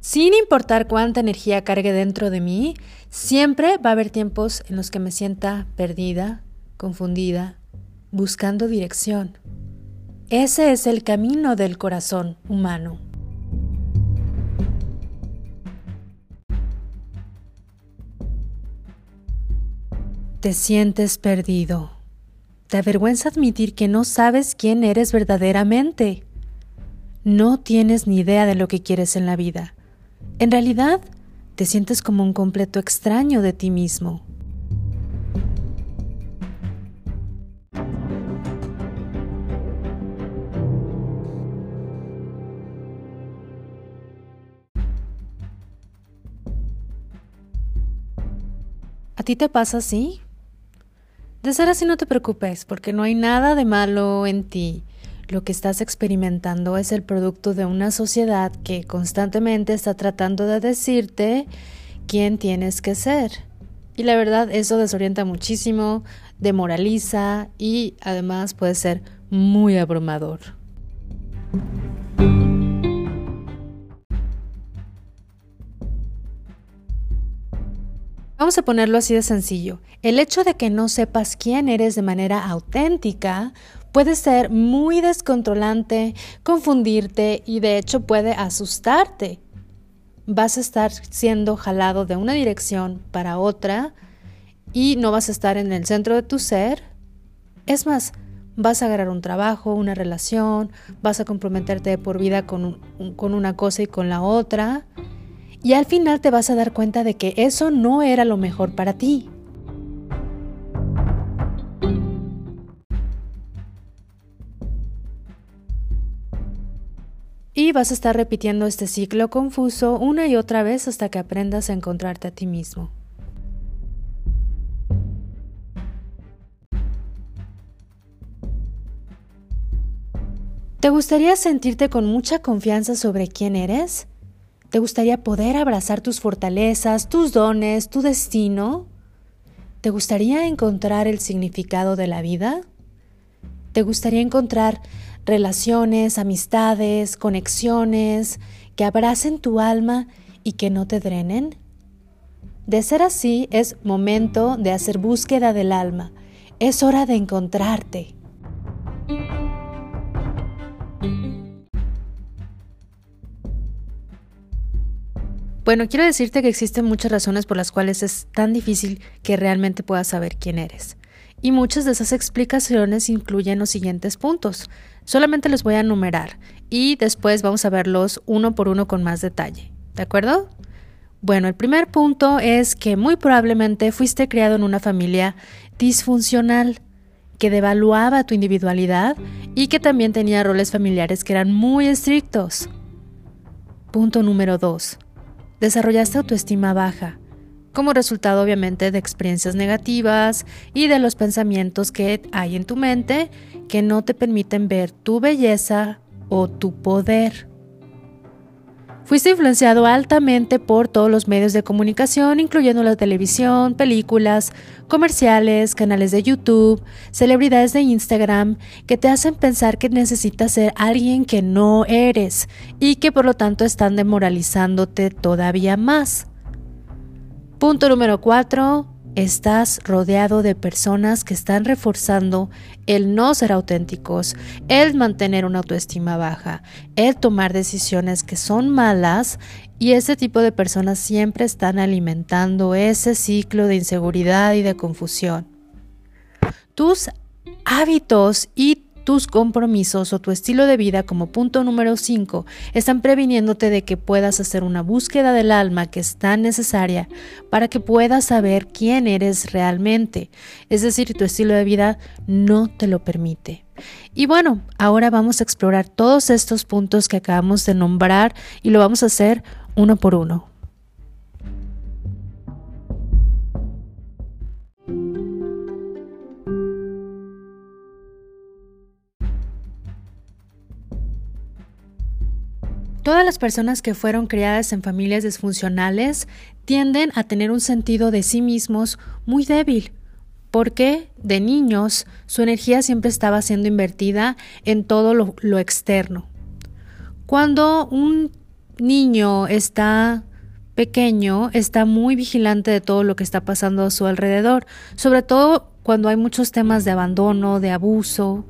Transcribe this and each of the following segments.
Sin importar cuánta energía cargue dentro de mí, siempre va a haber tiempos en los que me sienta perdida, confundida, buscando dirección. Ese es el camino del corazón humano. Te sientes perdido. Te avergüenza admitir que no sabes quién eres verdaderamente. No tienes ni idea de lo que quieres en la vida. En realidad, te sientes como un completo extraño de ti mismo. ¿A ti te pasa así? De ser así no te preocupes, porque no hay nada de malo en ti. Lo que estás experimentando es el producto de una sociedad que constantemente está tratando de decirte quién tienes que ser. Y la verdad, eso desorienta muchísimo, demoraliza y además puede ser muy abrumador. Vamos a ponerlo así de sencillo. El hecho de que no sepas quién eres de manera auténtica puede ser muy descontrolante, confundirte y de hecho puede asustarte. Vas a estar siendo jalado de una dirección para otra y no vas a estar en el centro de tu ser. Es más, vas a agarrar un trabajo, una relación, vas a comprometerte por vida con, con una cosa y con la otra y al final te vas a dar cuenta de que eso no era lo mejor para ti. Y vas a estar repitiendo este ciclo confuso una y otra vez hasta que aprendas a encontrarte a ti mismo. ¿Te gustaría sentirte con mucha confianza sobre quién eres? ¿Te gustaría poder abrazar tus fortalezas, tus dones, tu destino? ¿Te gustaría encontrar el significado de la vida? ¿Te gustaría encontrar relaciones, amistades, conexiones que abracen tu alma y que no te drenen? De ser así, es momento de hacer búsqueda del alma. Es hora de encontrarte. Bueno, quiero decirte que existen muchas razones por las cuales es tan difícil que realmente puedas saber quién eres. Y muchas de esas explicaciones incluyen los siguientes puntos. Solamente los voy a enumerar y después vamos a verlos uno por uno con más detalle. ¿De acuerdo? Bueno, el primer punto es que muy probablemente fuiste criado en una familia disfuncional que devaluaba tu individualidad y que también tenía roles familiares que eran muy estrictos. Punto número 2 desarrollaste autoestima baja, como resultado obviamente de experiencias negativas y de los pensamientos que hay en tu mente que no te permiten ver tu belleza o tu poder. Fuiste influenciado altamente por todos los medios de comunicación, incluyendo la televisión, películas, comerciales, canales de YouTube, celebridades de Instagram, que te hacen pensar que necesitas ser alguien que no eres y que por lo tanto están demoralizándote todavía más. Punto número 4 estás rodeado de personas que están reforzando el no ser auténticos, el mantener una autoestima baja, el tomar decisiones que son malas y ese tipo de personas siempre están alimentando ese ciclo de inseguridad y de confusión. Tus hábitos y tus compromisos o tu estilo de vida como punto número 5 están previniéndote de que puedas hacer una búsqueda del alma que es tan necesaria para que puedas saber quién eres realmente. Es decir, tu estilo de vida no te lo permite. Y bueno, ahora vamos a explorar todos estos puntos que acabamos de nombrar y lo vamos a hacer uno por uno. Todas las personas que fueron criadas en familias disfuncionales tienden a tener un sentido de sí mismos muy débil, porque de niños su energía siempre estaba siendo invertida en todo lo, externo. Cuando un niño está pequeño, está muy vigilante de todo lo que está pasando a su alrededor, sobre todo cuando hay muchos temas de abandono, de abuso,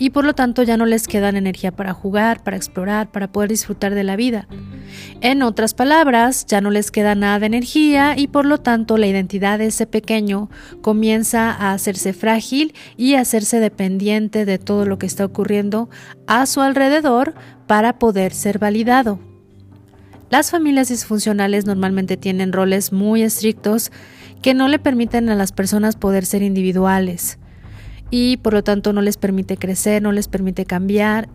y por lo tanto ya no les quedan energía para jugar, para explorar, para poder disfrutar de la vida. En otras palabras, ya no les queda nada de energía y por lo tanto la identidad de ese pequeño comienza a hacerse frágil y a hacerse dependiente de todo lo que está ocurriendo a su alrededor para poder ser validado. Las familias disfuncionales normalmente tienen roles muy estrictos que no le permiten a las personas poder ser individuales y por lo tanto no les permite crecer, no les permite cambiar.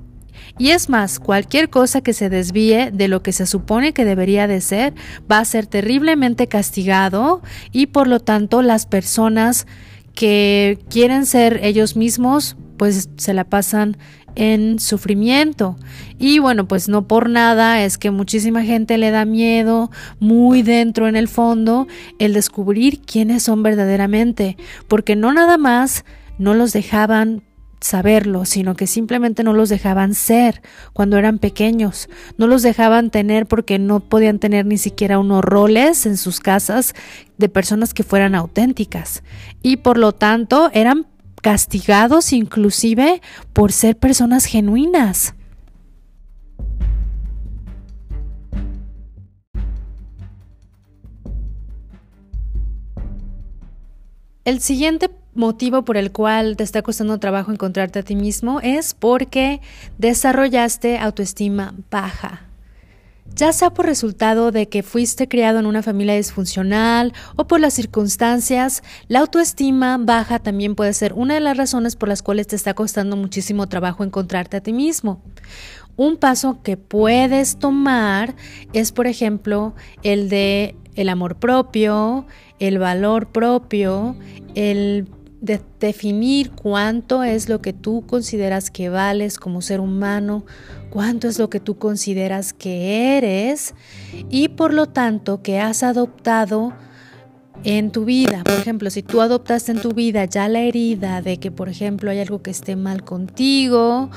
Y es más, cualquier cosa que se desvíe de lo que se supone que debería de ser va a ser terriblemente castigado y por lo tanto las personas que quieren ser ellos mismos pues se la pasan en sufrimiento. Y bueno, pues no por nada es que muchísima gente le da miedo muy dentro en el fondo el descubrir quiénes son verdaderamente, porque no nada más no los dejaban saberlo, sino que simplemente no los dejaban ser cuando eran pequeños, no los dejaban tener porque no podían tener ni siquiera unos roles en sus casas de personas que fueran auténticas y por lo tanto eran castigados inclusive por ser personas genuinas. El siguiente motivo por el cual te está costando trabajo encontrarte a ti mismo es porque desarrollaste autoestima baja. Ya sea por resultado de que fuiste criado en una familia disfuncional o por las circunstancias, la autoestima baja también puede ser una de las razones por las cuales te está costando muchísimo trabajo encontrarte a ti mismo. Un paso que puedes tomar es, por ejemplo, el de el amor propio, el valor propio, el de definir cuánto es lo que tú consideras que vales como ser humano, cuánto es lo que tú consideras que eres y por lo tanto que has adoptado en tu vida. Por ejemplo, si tú adoptaste en tu vida ya la herida de que, por ejemplo, hay algo que esté mal contigo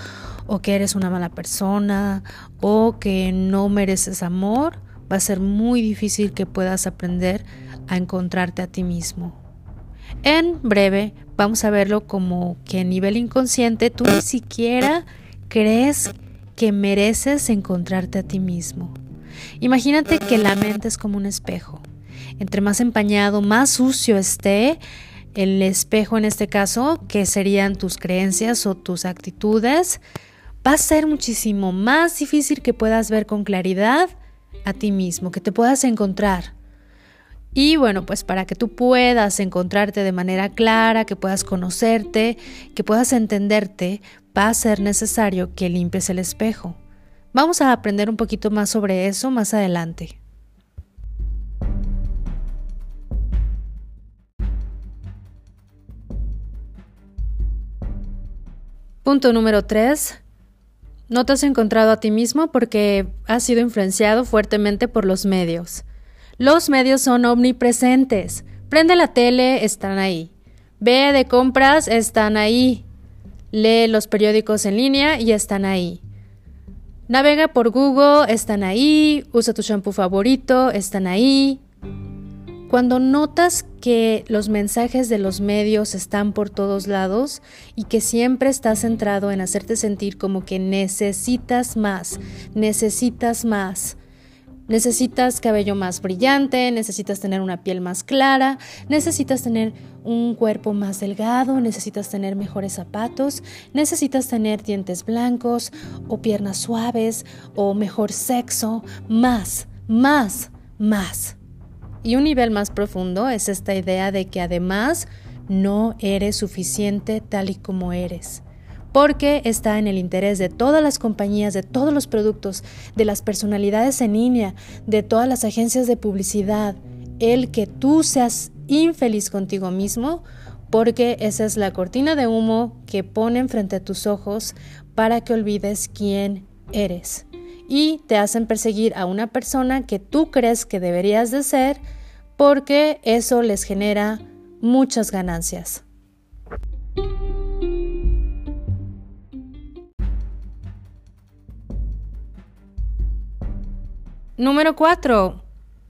o que eres una mala persona o que no mereces amor, va a ser muy difícil que puedas aprender a encontrarte a ti mismo. En breve vamos a verlo como que a nivel inconsciente tú ni siquiera crees que mereces encontrarte a ti mismo. Imagínate que la mente es como un espejo. Entre más empañado, más sucio esté el espejo en este caso, que serían tus creencias o tus actitudes, va a ser muchísimo más difícil que puedas ver con claridad a ti mismo, que te puedas encontrar. Y bueno, pues para que tú puedas encontrarte de manera clara, que puedas conocerte, que puedas entenderte, va a ser necesario que limpies el espejo. Vamos a aprender un poquito más sobre eso más adelante. Punto número 3. No te has encontrado a ti mismo porque has sido influenciado fuertemente por los medios. Los medios son omnipresentes. Prende la tele, están ahí. Ve de compras, están ahí. Lee los periódicos en línea y están ahí. Navega por Google, están ahí. Usa tu shampoo favorito, están ahí. Cuando notas que los mensajes de los medios están por todos lados y que siempre estás centrado en hacerte sentir como que necesitas más, necesitas más, Necesitas cabello más brillante, necesitas tener una piel más clara, necesitas tener un cuerpo más delgado, necesitas tener mejores zapatos, necesitas tener dientes blancos o piernas suaves o mejor sexo, más, más, más. Y un nivel más profundo es esta idea de que además no eres suficiente tal y como eres porque está en el interés de todas las compañías, de todos los productos, de las personalidades en línea, de todas las agencias de publicidad, el que tú seas infeliz contigo mismo, porque esa es la cortina de humo que ponen frente a tus ojos para que olvides quién eres. Y te hacen perseguir a una persona que tú crees que deberías de ser porque eso les genera muchas ganancias. Número 4.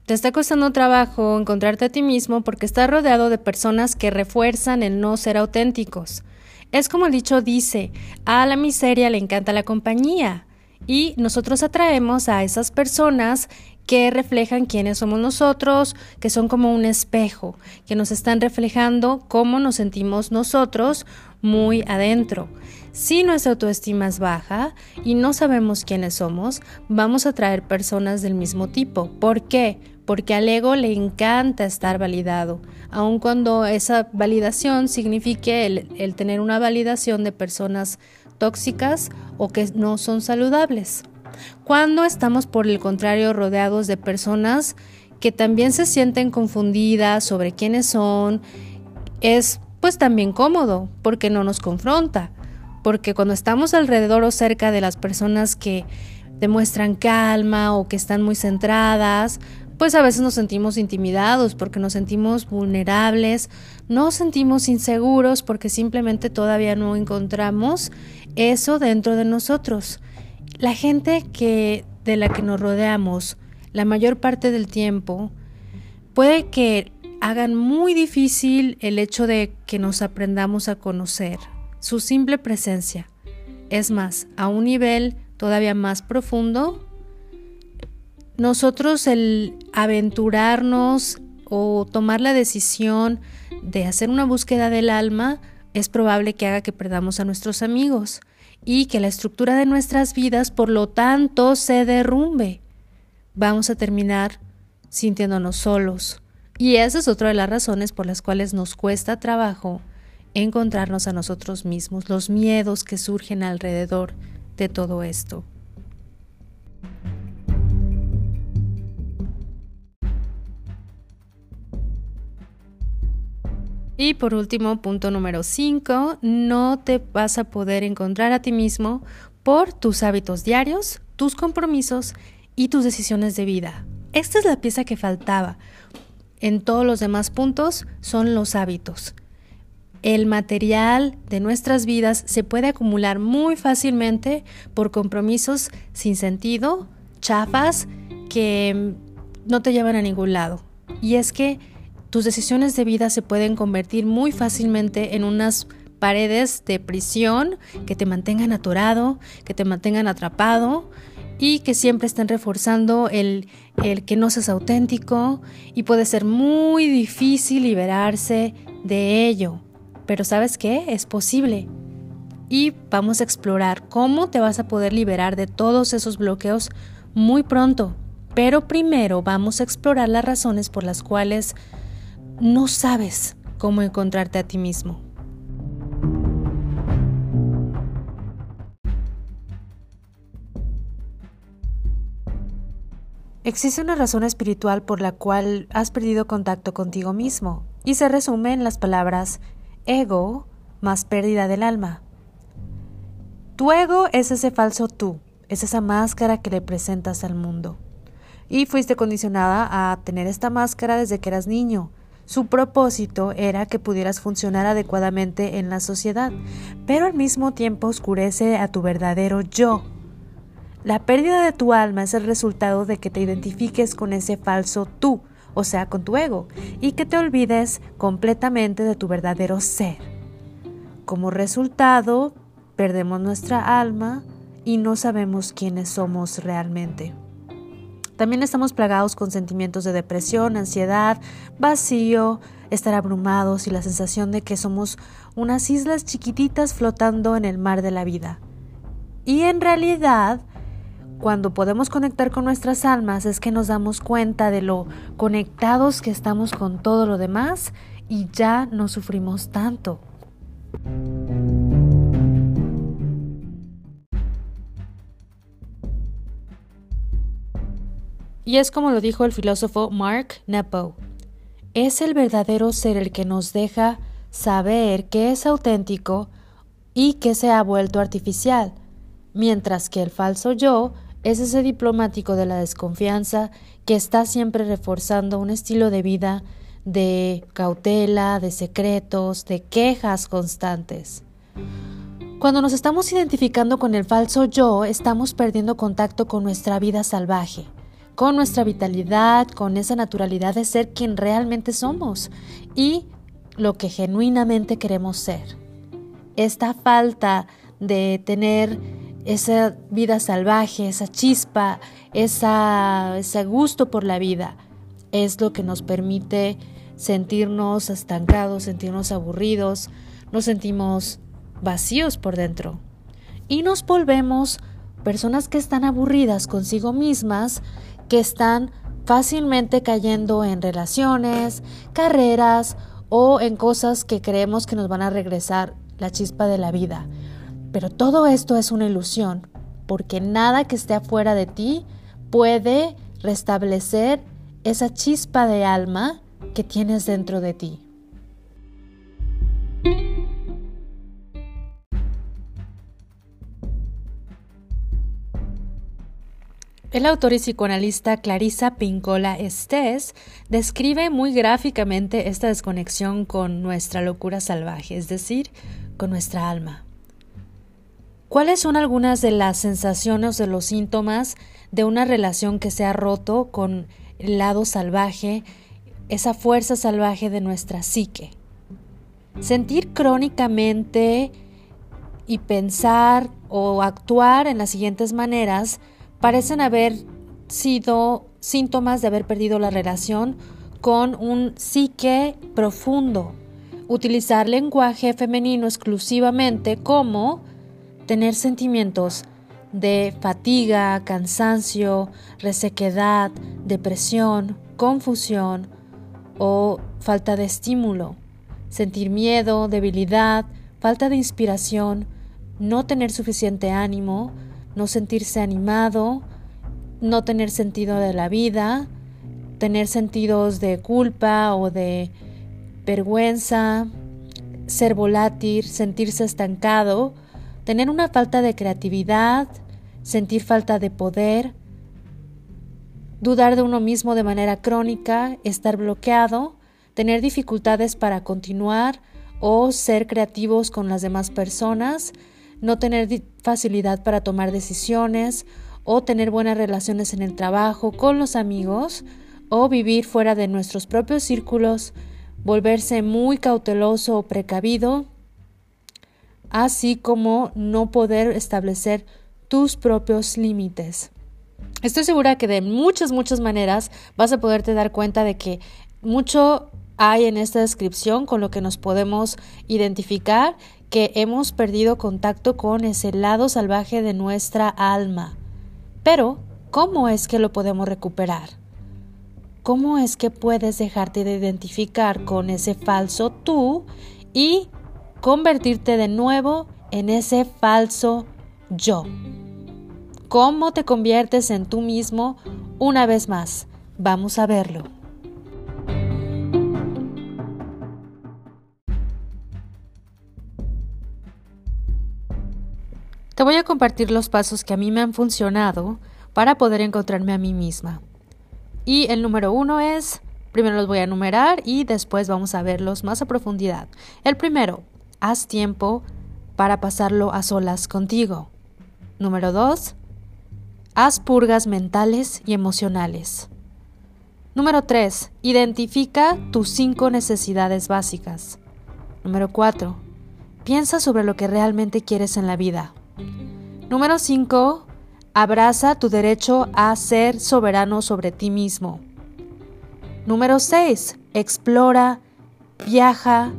Te está costando trabajo encontrarte a ti mismo porque estás rodeado de personas que refuerzan el no ser auténticos. Es como el dicho dice, a la miseria le encanta la compañía. Y nosotros atraemos a esas personas que reflejan quiénes somos nosotros, que son como un espejo, que nos están reflejando cómo nos sentimos nosotros muy adentro. Si nuestra autoestima es baja y no sabemos quiénes somos, vamos a atraer personas del mismo tipo. ¿Por qué? porque al ego le encanta estar validado, aun cuando esa validación signifique el, tener una validación de personas tóxicas o que no son saludables. Cuando estamos, por el contrario, rodeados de personas que también se sienten confundidas sobre quiénes son, es pues también cómodo, porque no nos confronta, porque cuando estamos alrededor o cerca de las personas que demuestran calma o que están muy centradas, pues a veces nos sentimos intimidados porque nos sentimos vulnerables, nos sentimos inseguros porque simplemente todavía no encontramos eso dentro de nosotros. La gente que de la que nos rodeamos la mayor parte del tiempo puede que hagan muy difícil el hecho de que nos aprendamos a conocer, su simple presencia. Es más, a un nivel todavía más profundo, nosotros el aventurarnos o tomar la decisión de hacer una búsqueda del alma es probable que haga que perdamos a nuestros amigos y que la estructura de nuestras vidas por lo tanto se derrumbe. Vamos a terminar sintiéndonos solos. Y esa es otra de las razones por las cuales nos cuesta trabajo encontrarnos a nosotros mismos, los miedos que surgen alrededor de todo esto. Y por último, punto número 5, no te vas a poder encontrar a ti mismo por tus hábitos diarios, tus compromisos y tus decisiones de vida. Esta es la pieza que faltaba. En todos los demás puntos son los hábitos. El material de nuestras vidas se puede acumular muy fácilmente por compromisos sin sentido, chafas, que no te llevan a ningún lado. Y es que tus decisiones de vida se pueden convertir muy fácilmente en unas paredes de prisión que te mantengan atorado, que te mantengan atrapado y que siempre estén reforzando el, el que no seas auténtico y puede ser muy difícil liberarse de ello. Pero sabes qué? Es posible. Y vamos a explorar cómo te vas a poder liberar de todos esos bloqueos muy pronto. Pero primero vamos a explorar las razones por las cuales no sabes cómo encontrarte a ti mismo. Existe una razón espiritual por la cual has perdido contacto contigo mismo y se resume en las palabras ego más pérdida del alma. Tu ego es ese falso tú, es esa máscara que le presentas al mundo. Y fuiste condicionada a tener esta máscara desde que eras niño, su propósito era que pudieras funcionar adecuadamente en la sociedad, pero al mismo tiempo oscurece a tu verdadero yo. La pérdida de tu alma es el resultado de que te identifiques con ese falso tú, o sea, con tu ego, y que te olvides completamente de tu verdadero ser. Como resultado, perdemos nuestra alma y no sabemos quiénes somos realmente. También estamos plagados con sentimientos de depresión, ansiedad, vacío, estar abrumados y la sensación de que somos unas islas chiquititas flotando en el mar de la vida. Y en realidad, cuando podemos conectar con nuestras almas es que nos damos cuenta de lo conectados que estamos con todo lo demás y ya no sufrimos tanto. Y es como lo dijo el filósofo Mark Nepo. Es el verdadero ser el que nos deja saber que es auténtico y que se ha vuelto artificial, mientras que el falso yo es ese diplomático de la desconfianza que está siempre reforzando un estilo de vida de cautela, de secretos, de quejas constantes. Cuando nos estamos identificando con el falso yo, estamos perdiendo contacto con nuestra vida salvaje con nuestra vitalidad, con esa naturalidad de ser quien realmente somos y lo que genuinamente queremos ser. Esta falta de tener esa vida salvaje, esa chispa, ese gusto por la vida, es lo que nos permite sentirnos estancados, sentirnos aburridos, nos sentimos vacíos por dentro y nos volvemos personas que están aburridas consigo mismas, que están fácilmente cayendo en relaciones, carreras o en cosas que creemos que nos van a regresar la chispa de la vida. Pero todo esto es una ilusión, porque nada que esté afuera de ti puede restablecer esa chispa de alma que tienes dentro de ti. El autor y psicoanalista Clarissa Pincola Estés describe muy gráficamente esta desconexión con nuestra locura salvaje, es decir, con nuestra alma. ¿Cuáles son algunas de las sensaciones de los síntomas de una relación que se ha roto con el lado salvaje, esa fuerza salvaje de nuestra psique? Sentir crónicamente y pensar o actuar en las siguientes maneras parecen haber sido síntomas de haber perdido la relación con un psique profundo. Utilizar lenguaje femenino exclusivamente como tener sentimientos de fatiga, cansancio, resequedad, depresión, confusión o falta de estímulo, sentir miedo, debilidad, falta de inspiración, no tener suficiente ánimo, no sentirse animado, no tener sentido de la vida, tener sentidos de culpa o de vergüenza, ser volátil, sentirse estancado, tener una falta de creatividad, sentir falta de poder, dudar de uno mismo de manera crónica, estar bloqueado, tener dificultades para continuar o ser creativos con las demás personas, no tener facilidad para tomar decisiones o tener buenas relaciones en el trabajo, con los amigos o vivir fuera de nuestros propios círculos, volverse muy cauteloso o precavido, así como no poder establecer tus propios límites. Estoy segura que de muchas, muchas maneras vas a poderte dar cuenta de que mucho hay en esta descripción con lo que nos podemos identificar que hemos perdido contacto con ese lado salvaje de nuestra alma. Pero, ¿cómo es que lo podemos recuperar? ¿Cómo es que puedes dejarte de identificar con ese falso tú y convertirte de nuevo en ese falso yo? ¿Cómo te conviertes en tú mismo una vez más? Vamos a verlo. Te voy a compartir los pasos que a mí me han funcionado para poder encontrarme a mí misma. Y el número uno es, primero los voy a enumerar y después vamos a verlos más a profundidad. El primero, haz tiempo para pasarlo a solas contigo. Número dos, haz purgas mentales y emocionales. Número tres, identifica tus cinco necesidades básicas. Número cuatro, piensa sobre lo que realmente quieres en la vida. Número 5. Abraza tu derecho a ser soberano sobre ti mismo. Número 6. Explora, viaja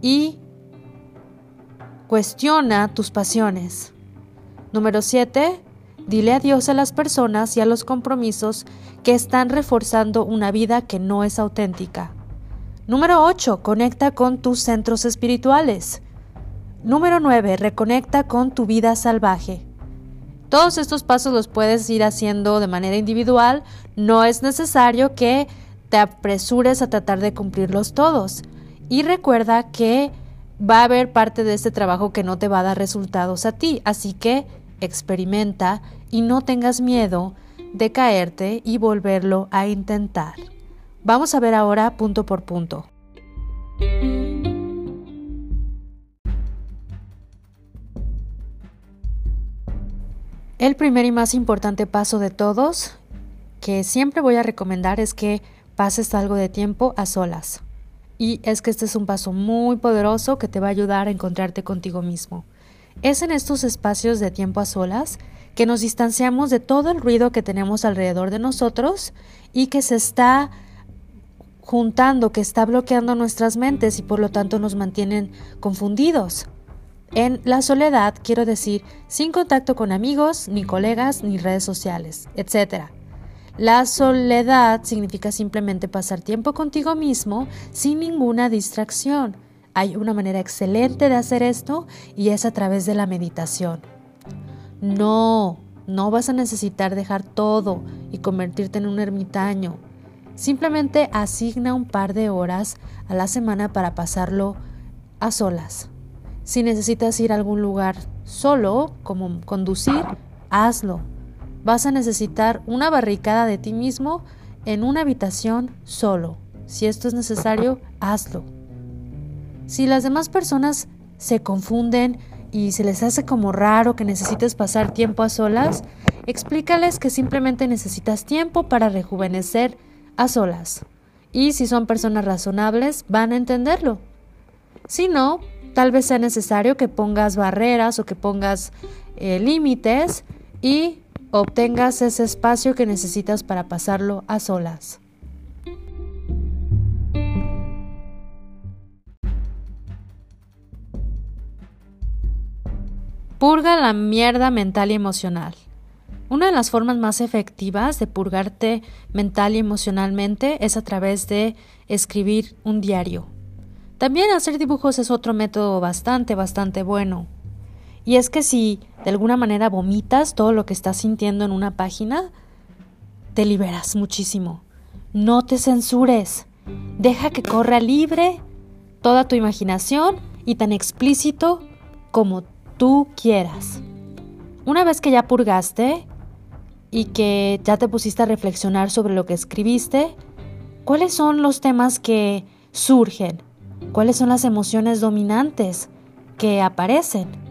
y cuestiona tus pasiones. Número 7. Dile adiós a las personas y a los compromisos que están reforzando una vida que no es auténtica. Número 8. Conecta con tus centros espirituales. Número 9. Reconecta con tu vida salvaje. Todos estos pasos los puedes ir haciendo de manera individual. No es necesario que te apresures a tratar de cumplirlos todos. Y recuerda que va a haber parte de este trabajo que no te va a dar resultados a ti. Así que experimenta y no tengas miedo de caerte y volverlo a intentar. Vamos a ver ahora punto por punto. El primer y más importante paso de todos que siempre voy a recomendar es que pases algo de tiempo a solas. Y es que este es un paso muy poderoso que te va a ayudar a encontrarte contigo mismo. Es en estos espacios de tiempo a solas que nos distanciamos de todo el ruido que tenemos alrededor de nosotros y que se está juntando, que está bloqueando nuestras mentes y por lo tanto nos mantienen confundidos. En la soledad quiero decir sin contacto con amigos, ni colegas, ni redes sociales, etc. La soledad significa simplemente pasar tiempo contigo mismo sin ninguna distracción. Hay una manera excelente de hacer esto y es a través de la meditación. No, no vas a necesitar dejar todo y convertirte en un ermitaño. Simplemente asigna un par de horas a la semana para pasarlo a solas. Si necesitas ir a algún lugar solo, como conducir, hazlo. Vas a necesitar una barricada de ti mismo en una habitación solo. Si esto es necesario, hazlo. Si las demás personas se confunden y se les hace como raro que necesites pasar tiempo a solas, explícales que simplemente necesitas tiempo para rejuvenecer a solas. Y si son personas razonables, van a entenderlo. Si no, Tal vez sea necesario que pongas barreras o que pongas eh, límites y obtengas ese espacio que necesitas para pasarlo a solas. Purga la mierda mental y emocional. Una de las formas más efectivas de purgarte mental y emocionalmente es a través de escribir un diario. También hacer dibujos es otro método bastante, bastante bueno. Y es que si de alguna manera vomitas todo lo que estás sintiendo en una página, te liberas muchísimo. No te censures. Deja que corra libre toda tu imaginación y tan explícito como tú quieras. Una vez que ya purgaste y que ya te pusiste a reflexionar sobre lo que escribiste, ¿cuáles son los temas que surgen? ¿Cuáles son las emociones dominantes que aparecen?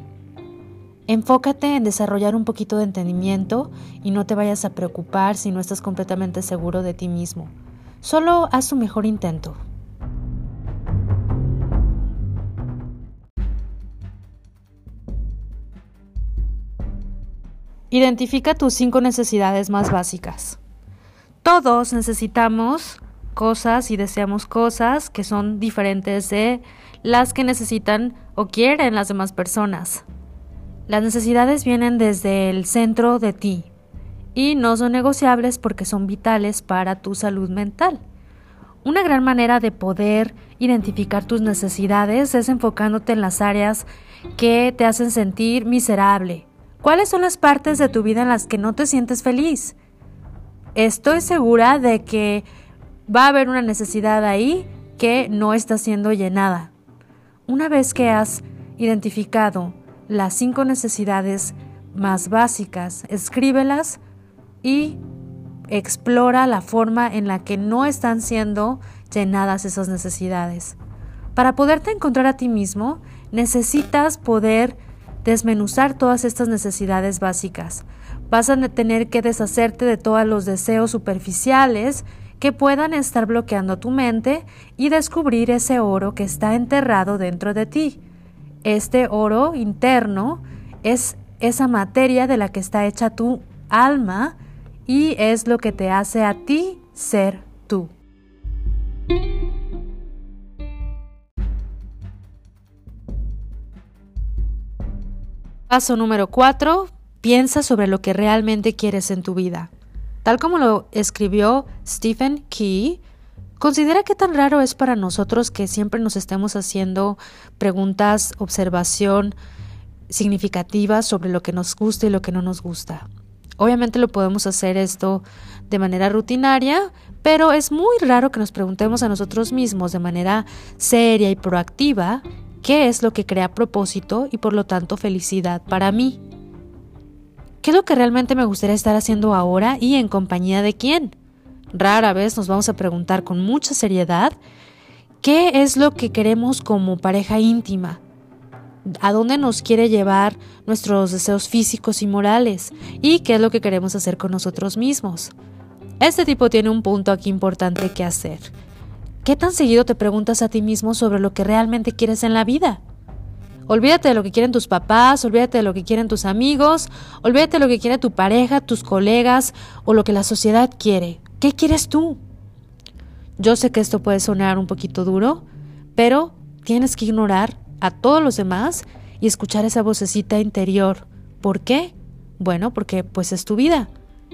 Enfócate en desarrollar un poquito de entendimiento y no te vayas a preocupar si no estás completamente seguro de ti mismo. Solo haz tu mejor intento. Identifica tus cinco necesidades más básicas. Todos necesitamos cosas y deseamos cosas que son diferentes de las que necesitan o quieren las demás personas. Las necesidades vienen desde el centro de ti y no son negociables porque son vitales para tu salud mental. Una gran manera de poder identificar tus necesidades es enfocándote en las áreas que te hacen sentir miserable. ¿Cuáles son las partes de tu vida en las que no te sientes feliz? Estoy segura de que va a haber una necesidad ahí que no está siendo llenada. Una vez que has identificado las cinco necesidades más básicas, escríbelas y explora la forma en la que no están siendo llenadas esas necesidades. Para poderte encontrar a ti mismo, necesitas poder desmenuzar todas estas necesidades básicas. Vas a tener que deshacerte de todos los deseos superficiales que puedan estar bloqueando tu mente y descubrir ese oro que está enterrado dentro de ti. Este oro interno es esa materia de la que está hecha tu alma y es lo que te hace a ti ser tú. Paso número 4. Piensa sobre lo que realmente quieres en tu vida. Tal como lo escribió Stephen Key, considera qué tan raro es para nosotros que siempre nos estemos haciendo preguntas, observación significativas sobre lo que nos gusta y lo que no nos gusta. Obviamente lo podemos hacer esto de manera rutinaria, pero es muy raro que nos preguntemos a nosotros mismos de manera seria y proactiva qué es lo que crea propósito y por lo tanto felicidad para mí. ¿Qué es lo que realmente me gustaría estar haciendo ahora y en compañía de quién? Rara vez nos vamos a preguntar con mucha seriedad qué es lo que queremos como pareja íntima, a dónde nos quiere llevar nuestros deseos físicos y morales y qué es lo que queremos hacer con nosotros mismos. Este tipo tiene un punto aquí importante que hacer. ¿Qué tan seguido te preguntas a ti mismo sobre lo que realmente quieres en la vida? Olvídate de lo que quieren tus papás, olvídate de lo que quieren tus amigos, olvídate de lo que quiere tu pareja, tus colegas o lo que la sociedad quiere. ¿Qué quieres tú? Yo sé que esto puede sonar un poquito duro, pero tienes que ignorar a todos los demás y escuchar esa vocecita interior. ¿Por qué? Bueno, porque pues es tu vida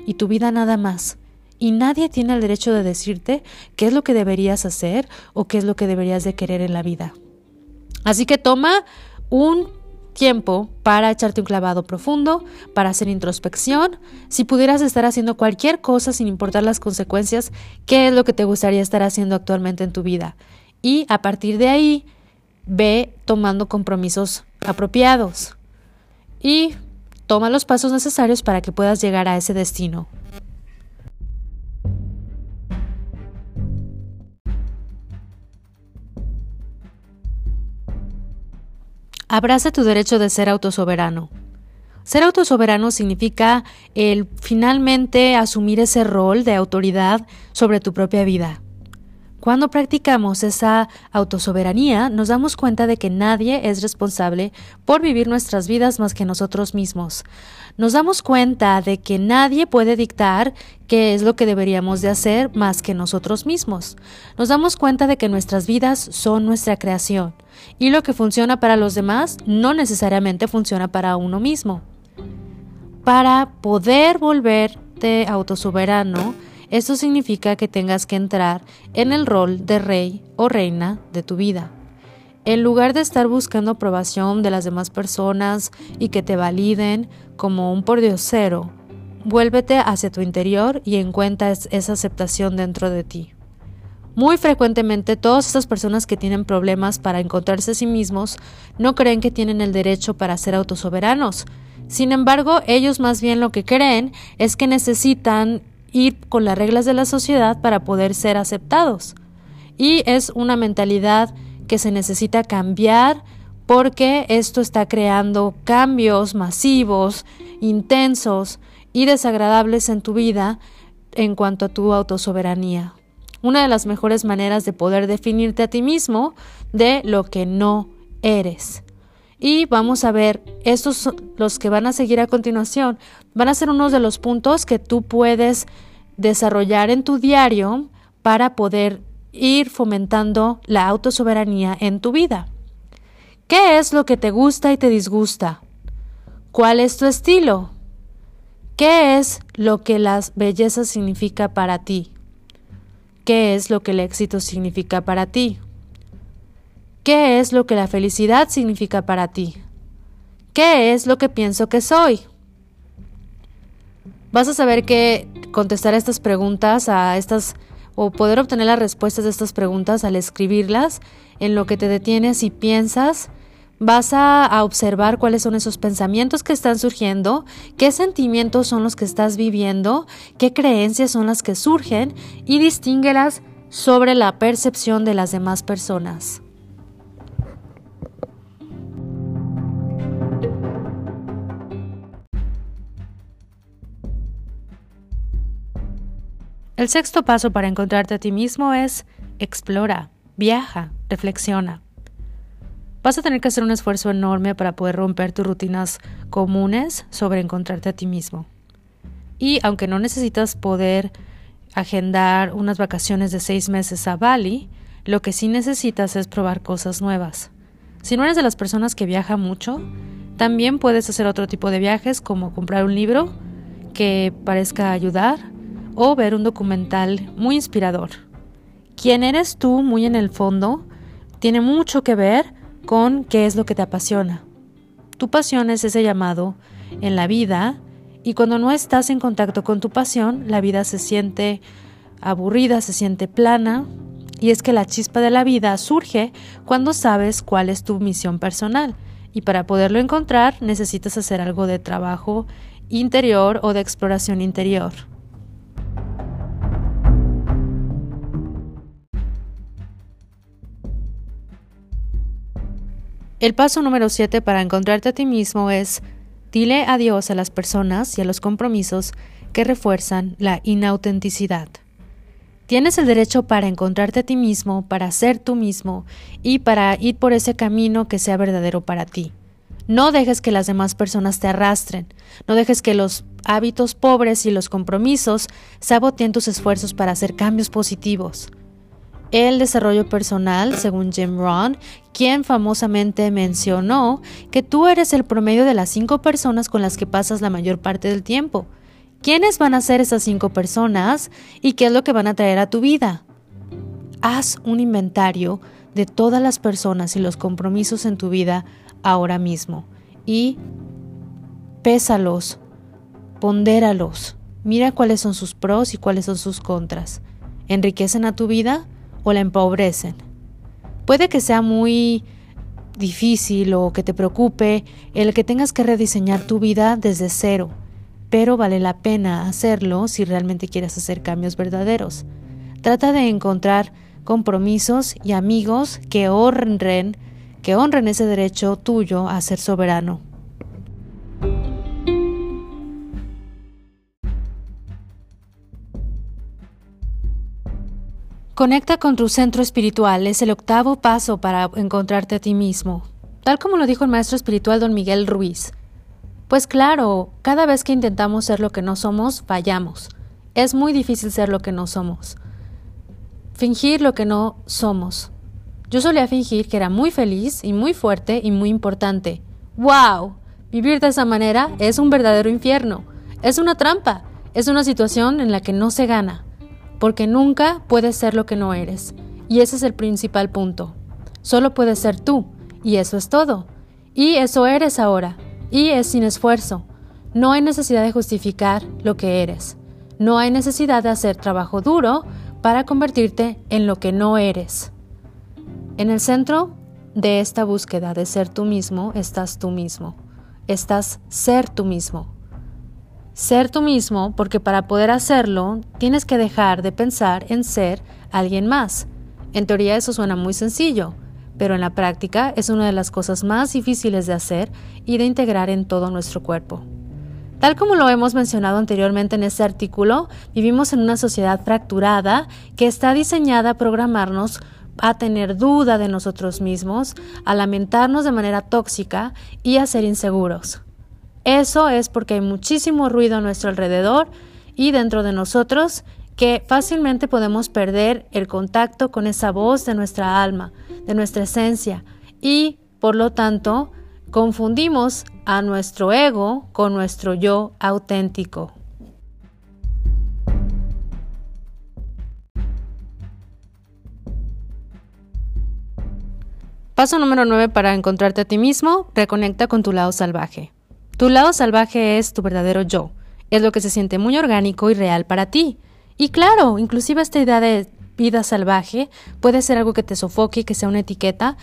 y tu vida nada más y nadie tiene el derecho de decirte qué es lo que deberías hacer o qué es lo que deberías de querer en la vida. Así que toma un tiempo para echarte un clavado profundo, para hacer introspección. Si pudieras estar haciendo cualquier cosa sin importar las consecuencias, ¿qué es lo que te gustaría estar haciendo actualmente en tu vida? Y a partir de ahí, ve tomando compromisos apropiados y toma los pasos necesarios para que puedas llegar a ese destino. Abraza tu derecho de ser autosoberano. Ser autosoberano significa el finalmente asumir ese rol de autoridad sobre tu propia vida. Cuando practicamos esa autosoberanía, nos damos cuenta de que nadie es responsable por vivir nuestras vidas más que nosotros mismos. Nos damos cuenta de que nadie puede dictar qué es lo que deberíamos de hacer más que nosotros mismos. Nos damos cuenta de que nuestras vidas son nuestra creación y lo que funciona para los demás no necesariamente funciona para uno mismo. Para poder volverte autosoberano, esto significa que tengas que entrar en el rol de rey o reina de tu vida. En lugar de estar buscando aprobación de las demás personas y que te validen como un pordiosero, vuélvete hacia tu interior y encuentra esa aceptación dentro de ti. Muy frecuentemente todas estas personas que tienen problemas para encontrarse a sí mismos no creen que tienen el derecho para ser autosoberanos. Sin embargo, ellos más bien lo que creen es que necesitan ir con las reglas de la sociedad para poder ser aceptados. Y es una mentalidad que se necesita cambiar porque esto está creando cambios masivos, intensos y desagradables en tu vida en cuanto a tu autosoberanía. Una de las mejores maneras de poder definirte a ti mismo de lo que no eres. Y vamos a ver, estos los que van a seguir a continuación, van a ser unos de los puntos que tú puedes desarrollar en tu diario para poder ir fomentando la autosoberanía en tu vida. ¿Qué es lo que te gusta y te disgusta? ¿Cuál es tu estilo? ¿Qué es lo que la belleza significa para ti? ¿Qué es lo que el éxito significa para ti? ¿Qué es lo que la felicidad significa para ti? ¿Qué es lo que pienso que soy? Vas a saber que contestar estas preguntas, a estas o poder obtener las respuestas de estas preguntas al escribirlas, en lo que te detienes y piensas, vas a, a, observar cuáles son esos pensamientos que están surgiendo, qué sentimientos son los que estás viviendo, qué creencias son las que surgen y distínguelas sobre la percepción de las demás personas. El sexto paso para encontrarte a ti mismo es explora, viaja, reflexiona. Vas a tener que hacer un esfuerzo enorme para poder romper tus rutinas comunes sobre encontrarte a ti mismo. Y aunque no necesitas poder agendar unas vacaciones de seis meses a Bali, lo que sí necesitas es probar cosas nuevas. Si no eres de las personas que viaja mucho, también puedes hacer otro tipo de viajes como comprar un libro que parezca ayudar o ver un documental muy inspirador. Quién eres tú muy en el fondo tiene mucho que ver con qué es lo que te apasiona. Tu pasión es ese llamado en la vida y cuando no estás en contacto con tu pasión, la vida se siente aburrida, se siente plana y es que la chispa de la vida surge cuando sabes cuál es tu misión personal y para poderlo encontrar necesitas hacer algo de trabajo interior o de exploración interior. El paso número 7 para encontrarte a ti mismo es Dile adiós a las personas y a los compromisos que refuerzan la inautenticidad. Tienes el derecho para encontrarte a ti mismo, para ser tú mismo y para ir por ese camino que sea verdadero para ti. No dejes que las demás personas te arrastren, no dejes que los hábitos pobres y los compromisos saboteen tus esfuerzos para hacer cambios positivos. El desarrollo personal, según Jim Rohn, quien famosamente mencionó que tú eres el promedio de las cinco personas con las que pasas la mayor parte del tiempo. ¿Quiénes van a ser esas cinco personas y qué es lo que van a traer a tu vida? Haz un inventario de todas las personas y los compromisos en tu vida ahora mismo y pésalos, pondéralos, mira cuáles son sus pros y cuáles son sus contras. ¿Enriquecen a tu vida o la empobrecen? Puede que sea muy difícil o que te preocupe el que tengas que rediseñar tu vida desde cero, pero vale la pena hacerlo si realmente quieres hacer cambios verdaderos. Trata de encontrar compromisos y amigos que honren, que honren ese derecho tuyo a ser soberano. Conecta con tu centro espiritual, es el octavo paso para encontrarte a ti mismo, tal como lo dijo el maestro espiritual don Miguel Ruiz. Pues claro, cada vez que intentamos ser lo que no somos, fallamos. Es muy difícil ser lo que no somos. Fingir lo que no somos. Yo solía fingir que era muy feliz y muy fuerte y muy importante. ¡Wow! Vivir de esa manera es un verdadero infierno. Es una trampa. Es una situación en la que no se gana porque nunca puedes ser lo que no eres. Y ese es el principal punto. Solo puedes ser tú, y eso es todo. Y eso eres ahora, y es sin esfuerzo. No hay necesidad de justificar lo que eres. No hay necesidad de hacer trabajo duro para convertirte en lo que no eres. En el centro de esta búsqueda de ser tú mismo estás tú mismo. Estás ser tú mismo ser tú mismo porque para poder hacerlo tienes que dejar de pensar en ser alguien más. En teoría eso suena muy sencillo, pero en la práctica es una de las cosas más difíciles de hacer y de integrar en todo nuestro cuerpo. Tal como lo hemos mencionado anteriormente en este artículo, vivimos en una sociedad fracturada que está diseñada a programarnos a tener duda de nosotros mismos, a lamentarnos de manera tóxica y a ser inseguros. Eso es porque hay muchísimo ruido a nuestro alrededor y dentro de nosotros que fácilmente podemos perder el contacto con esa voz de nuestra alma, de nuestra esencia y, por lo tanto, confundimos a nuestro ego con nuestro yo auténtico. Paso número 9 para encontrarte a ti mismo, reconecta con tu lado salvaje. Tu lado salvaje es tu verdadero yo, es lo que se siente muy orgánico y real para ti. Y claro, inclusive esta idea de vida salvaje puede ser algo que te sofoque, que sea una etiqueta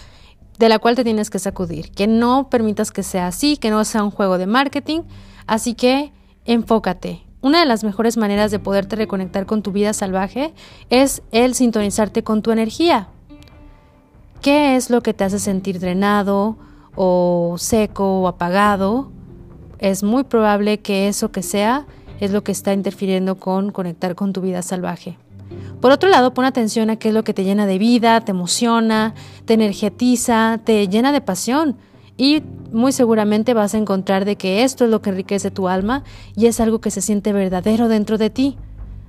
de la cual te tienes que sacudir, que no permitas que sea así, que no sea un juego de marketing, así que enfócate. Una de las mejores maneras de poderte reconectar con tu vida salvaje es el sintonizarte con tu energía. ¿Qué es lo que te hace sentir drenado o seco o apagado? Es muy probable que eso que sea es lo que está interfiriendo con conectar con tu vida salvaje. Por otro lado, pon atención a qué es lo que te llena de vida, te emociona, te energetiza, te llena de pasión y muy seguramente vas a encontrar de que esto es lo que enriquece tu alma y es algo que se siente verdadero dentro de ti.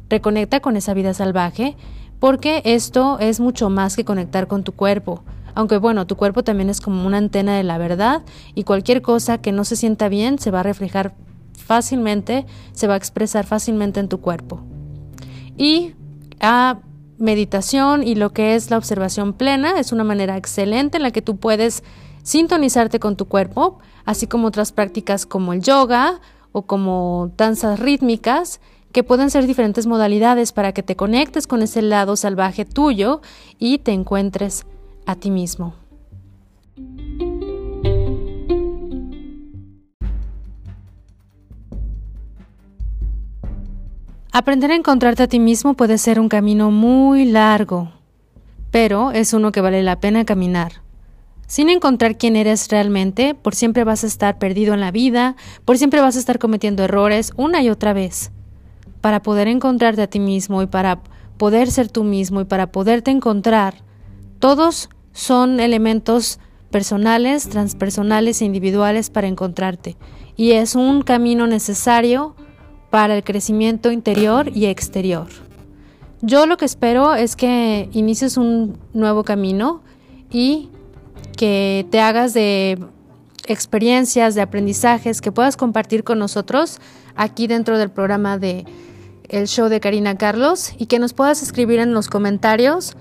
Reconecta con esa vida salvaje porque esto es mucho más que conectar con tu cuerpo. Aunque bueno, tu cuerpo también es como una antena de la verdad y cualquier cosa que no se sienta bien se va a reflejar fácilmente, se va a expresar fácilmente en tu cuerpo. Y a meditación y lo que es la observación plena es una manera excelente en la que tú puedes sintonizarte con tu cuerpo, así como otras prácticas como el yoga o como danzas rítmicas que pueden ser diferentes modalidades para que te conectes con ese lado salvaje tuyo y te encuentres a ti mismo. Aprender a encontrarte a ti mismo puede ser un camino muy largo, pero es uno que vale la pena caminar. sin encontrar quién eres realmente, por siempre vas a estar perdido en la vida, por siempre vas a estar cometiendo errores una y otra vez. Para poder encontrarte a ti mismo y para poder ser tú mismo y para poderte encontrar, todos son elementos personales, transpersonales e individuales para encontrarte. Y es un camino necesario para el crecimiento interior y exterior. Yo lo que espero es que inicies un nuevo camino y que te hagas de experiencias, de aprendizajes que puedas compartir con nosotros aquí dentro del programa de el show de Karina Carlos y que nos puedas escribir en los comentarios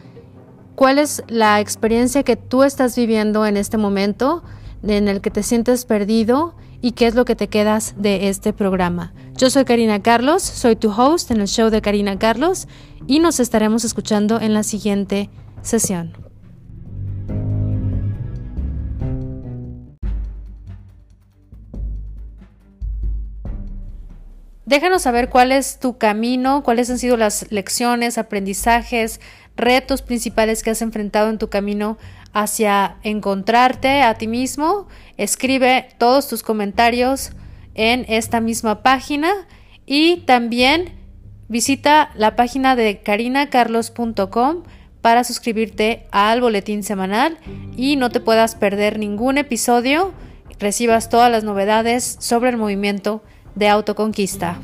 cuál es la experiencia que tú estás viviendo en este momento en el que te sientes perdido y qué es lo que te quedas de este programa. Yo soy Karina Carlos, soy tu host en el show de Karina Carlos y nos estaremos escuchando en la siguiente sesión. Déjanos saber cuál es tu camino, cuáles han sido las lecciones, aprendizajes, retos principales que has enfrentado en tu camino hacia encontrarte a ti mismo. Escribe todos tus comentarios en esta misma página y también visita la página de carinacarlos.com para suscribirte al boletín semanal y no te puedas perder ningún episodio, recibas todas las novedades sobre el movimiento de autoconquista.